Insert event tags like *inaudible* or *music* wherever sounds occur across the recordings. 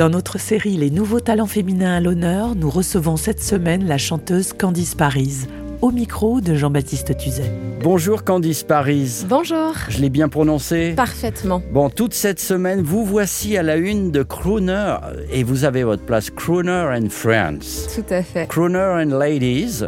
Dans notre série Les nouveaux talents féminins à l'honneur, nous recevons cette semaine la chanteuse Candice Paris, au micro de Jean-Baptiste Tuzet. Bonjour Candice Paris. Bonjour. Je l'ai bien prononcé Parfaitement. Bon, toute cette semaine, vous voici à la une de Crooner et vous avez votre place Crooner and Friends. Tout à fait. Crooner and Ladies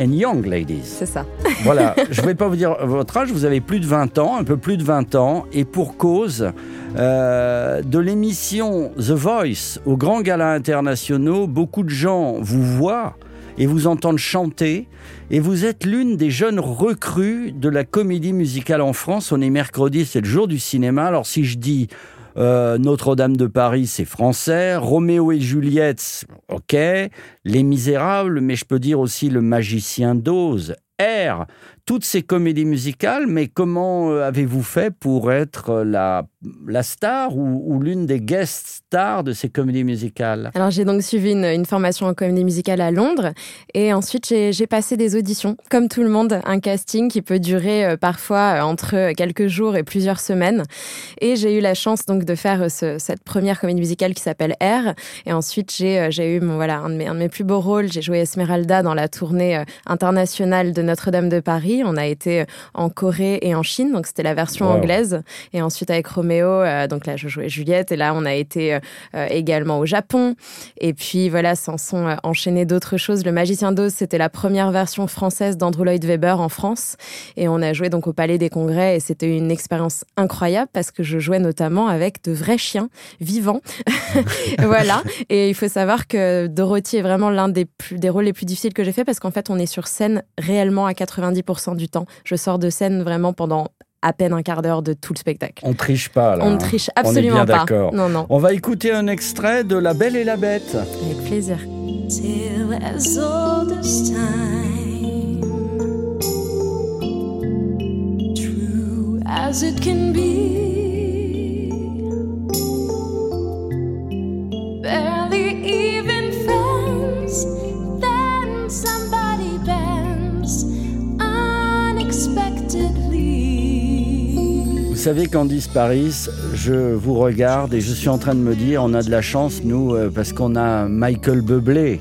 and Young Ladies. C'est ça. *laughs* Voilà, je ne vais pas vous dire votre âge, vous avez plus de 20 ans, un peu plus de 20 ans, et pour cause euh, de l'émission The Voice aux grands galas internationaux, beaucoup de gens vous voient et vous entendent chanter, et vous êtes l'une des jeunes recrues de la comédie musicale en France. On est mercredi, c'est le jour du cinéma, alors si je dis... euh, Notre-Dame de Paris, c'est français. Roméo et Juliette, ok. Les Misérables, mais je peux dire aussi Le Magicien d'Oz, R. Toutes ces comédies musicales, mais comment euh, avez-vous fait pour être la, la star ou, l'une des guest stars de ces comédies musicales? Alors j'ai donc suivi une, formation en comédie musicale à Londres et ensuite j'ai passé des auditions. Comme tout le monde, un casting qui peut durer euh, parfois euh, entre quelques jours et plusieurs semaines. Et j'ai eu la chance donc de faire euh, ce- cette première comédie musicale qui s'appelle R. Et ensuite j'ai euh, eu mon voilà un de mes, plus beaux rôles. J'ai joué Esmeralda dans la tournée euh, internationale de Notre-Dame de Paris. On a été en Corée et en Chine, donc c'était la version Wow. anglaise. Et ensuite avec Roméo, euh, donc là je jouais Juliette et là on a été euh, également au Japon. Et puis voilà, s'en sont euh, enchaînées d'autres choses. Le Magicien d'Oz, c'était la première version française d'Andrew Lloyd Webber en France. Et on a joué donc au Palais des Congrès et c'était une expérience incroyable parce que je jouais notamment avec de vrais chiens vivants. *laughs* voilà. Et il faut savoir que Dorothy est vraiment l'un des, plus, des rôles les plus difficiles que j'ai fait parce qu'en fait, on est sur scène réellement à 90% du temps. Je sors de scène vraiment pendant à peine un quart d'heure de tout le spectacle. On triche pas là. On hein. ne triche On est absolument bien pas. d'accord. Non, non. On va écouter un extrait de La Belle et la Bête. Avec plaisir. Till as old as time, true as it can be. Savez, Candice Paris, je vous regarde et je suis en train de me dire, on a de la chance, nous, euh, parce qu'on a Michael Bublé.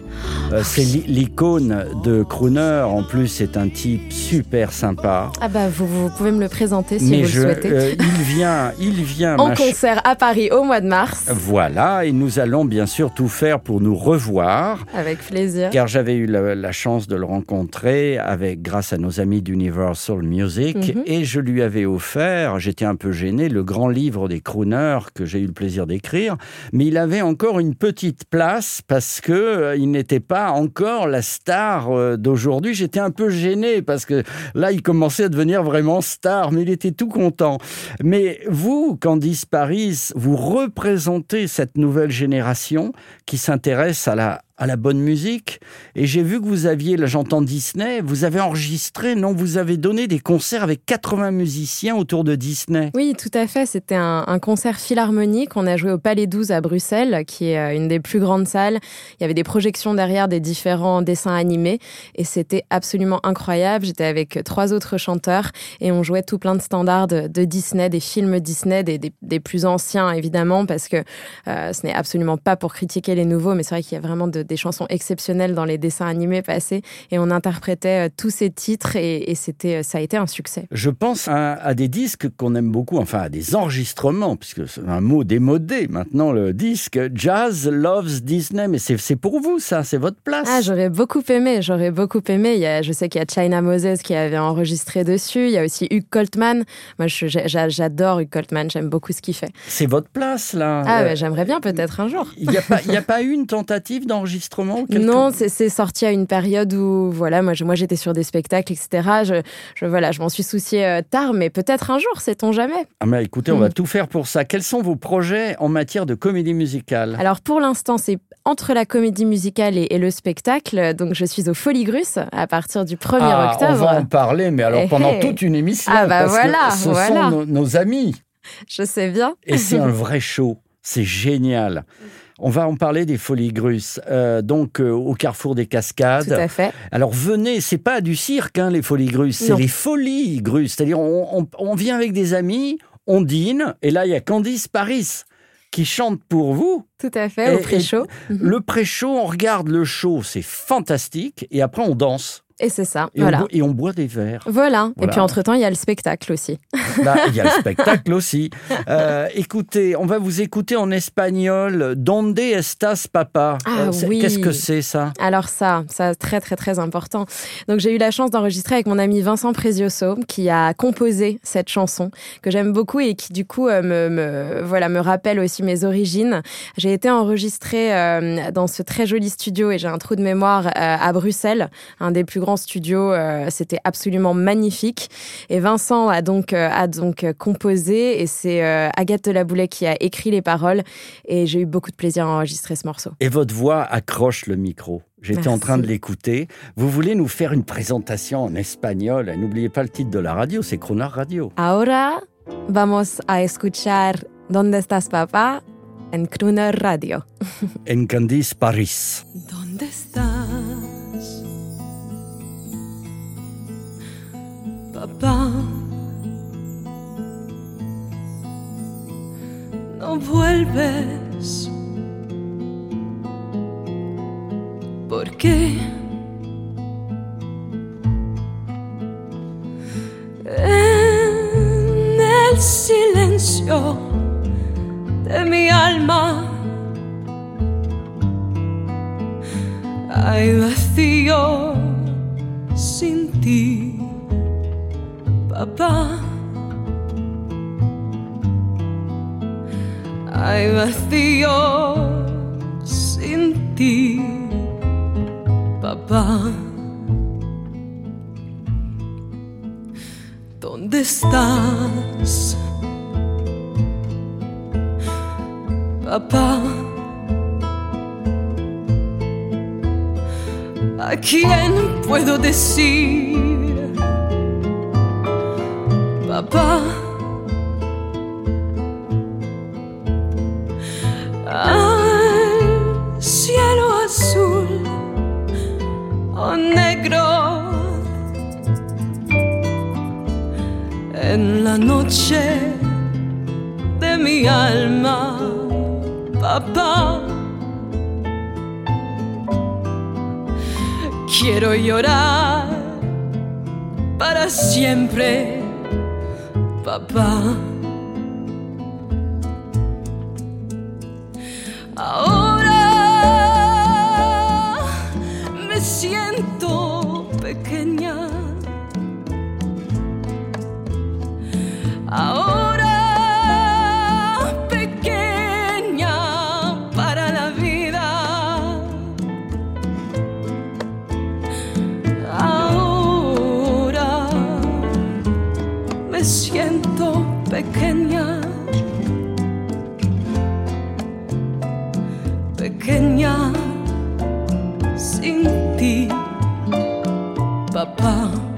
Euh, c'est l'i- l'icône de Crooner. En plus, c'est un type super sympa. Ah bah vous, vous pouvez me le présenter si Mais vous je, le souhaitez. euh, il vient, il vient. *laughs* en concert à Paris au mois de mars. Voilà, et nous allons bien sûr tout faire pour nous revoir. Avec plaisir. Car j'avais eu la, la chance de le rencontrer avec, grâce à nos amis d'Universal Music, Mhm. et je lui avais offert, j'étais un peu gêné, le grand livre des crooners que j'ai eu le plaisir d'écrire, mais il avait encore une petite place parce que euh, il n'était pas encore la star euh, d'aujourd'hui. J'étais un peu gêné parce que là, il commençait à devenir vraiment star, mais il était tout content. Mais vous, Candice Paris, vous représentez cette nouvelle génération qui s'intéresse à la, à la bonne musique. Et j'ai vu que vous aviez, là j'entends Disney, vous avez enregistré, non, vous avez donné des concerts avec 80 musiciens autour de Disney. Oui, tout à fait. C'était un, concert philharmonique. On a joué au Palais 12 à Bruxelles, qui est euh, une des plus grandes salles. Il y avait des projections derrière des différents dessins animés et c'était absolument incroyable. J'étais avec trois autres chanteurs et on jouait tout plein de standards de, Disney, des films Disney, des, des, des plus anciens évidemment, parce que euh, ce n'est absolument pas pour critiquer les nouveaux, mais c'est vrai qu'il y a vraiment de- des chansons exceptionnelles dans les dessins animés passés et on interprétait euh, tous ces titres et, et c'était, ça a été un succès. Je pense à, à des disques qu'on aime beaucoup, enfin à des enregistrements, puisque c'est un mot démodé maintenant, le disque. Jazz loves Disney, mais c'est pour vous ça, c'est votre place. Ah, j'aurais beaucoup aimé, j'aurais beaucoup aimé. Il y a, je sais qu'il y a China Moses qui avait enregistré dessus. Il y a aussi Hugh Coltman. Moi, j'adore Hugh Coltman, j'aime beaucoup ce qu'il fait. c'est votre place là. Ah, Euh, bah, j'aimerais bien peut-être un jour. Il n'y a, pas- il y a *laughs* pas eu une tentative enregistrement ou quelque- Non, c'est sorti à une période où, voilà, moi, je- moi j'étais sur des spectacles, etc. Je, je, voilà, je m'en suis souciée euh, tard, mais peut-être un jour, sait-on jamais. Ah mais écoutez, on va Mm. tout faire pour ça. Quels sont vos projets en matière de comédie musicale? Alors pour l'instant, c'est entre la comédie musicale et, et le spectacle. Donc je suis au Folie Grusse à partir du 1er Ah, on octobre. va en parler, mais alors Eh, pendant eh. toute une émission. Ah, bah parce que voilà, ce voilà. sont nos, nos amis. Je sais bien. Et c'est un *laughs* vrai show. C'est génial. On va en parler des Folies Grusses, euh, donc euh, au carrefour des Tout Cascades. à fait. Alors venez, c'est pas du cirque, hein, les Folies Grusses, c'est les Folies Grusses. C'est-à-dire, on, on- on vient avec des amis, on dîne, et là, il y a Candice Paris qui chante pour vous. Tout à fait, Et- au pré-show. Le pré-show, on regarde le show, c'est fantastique, et après, on danse. Et c'est ça. Et, on, voilà. bo- et on boit des verres. Voilà. Voilà. Et puis entre-temps, il y a le spectacle aussi. Là, il y a le *laughs* spectacle aussi. Euh, écoutez, on va vous écouter en espagnol. Donde estás, papa? Ah c'est- oui. Qu'est-ce que c'est, ça? Alors ça, ça très très très important. Donc j'ai eu la chance d'enregistrer avec mon ami Vincent Prezioso qui a composé cette chanson que j'aime beaucoup et qui du coup euh, me, me- voilà me rappelle aussi mes origines. J'ai été enregistrée euh, dans ce très joli studio et j'ai un trou de mémoire euh, à Bruxelles, un des plus grands studios. euh, C'était absolument magnifique. Et Vincent a donc euh, a donc euh, composé et c'est euh, Agathe Delaboulet qui a écrit les paroles et j'ai eu beaucoup de plaisir à enregistrer ce morceau. Et votre voix accroche le micro. J'étais en train de l'écouter. Vous voulez nous faire une présentation en espagnol? N'oubliez pas le titre de la radio, c'est Cronar Radio. Ahora vamos a escuchar ¿Dónde estás, papá? en Crooner Radio. En Candice Paris. ¿Dónde estás? Vuelves. ¿Por qué? En el silencio de mi alma hay vacío sin ti, papá. Hay vacío sin ti, papá. ¿Dónde estás, papá? ¿A quién puedo decir, papá? La noche de mi alma, papá. Quiero llorar para siempre, papá. Pequeña sin ti, papá.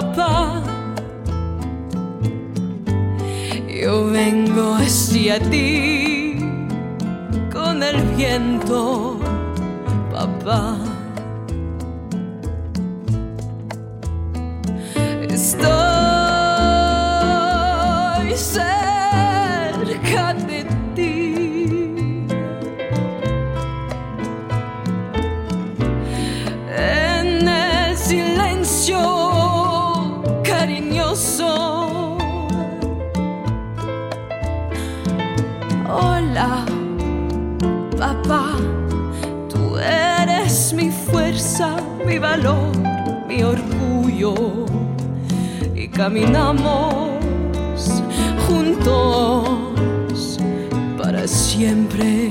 Papá. Yo vengo hacia ti con el viento, papá. Y caminamos juntos para siempre.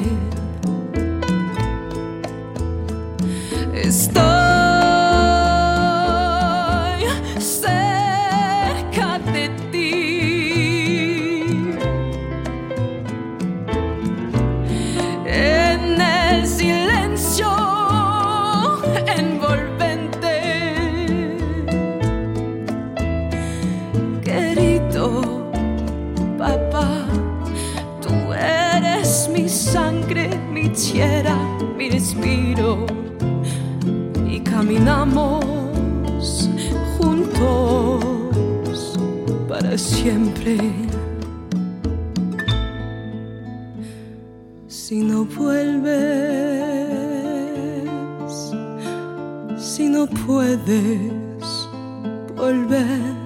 Siempre. Si no vuelves, si no puedes volver.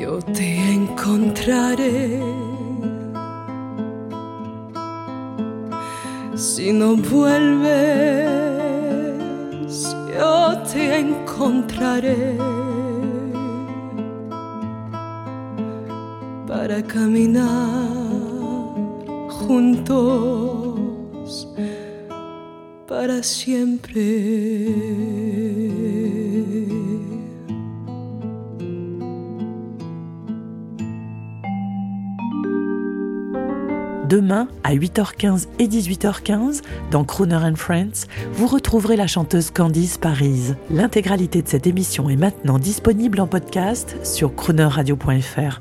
Yo te encontraré. Si no vuelves, yo te encontraré para caminar juntos para siempre. Demain, à 8h15 et 18h15, dans Crooner and Friends, vous retrouverez la chanteuse Candice Paris. L'intégralité de cette émission est maintenant disponible en podcast sur croonerradio.fr.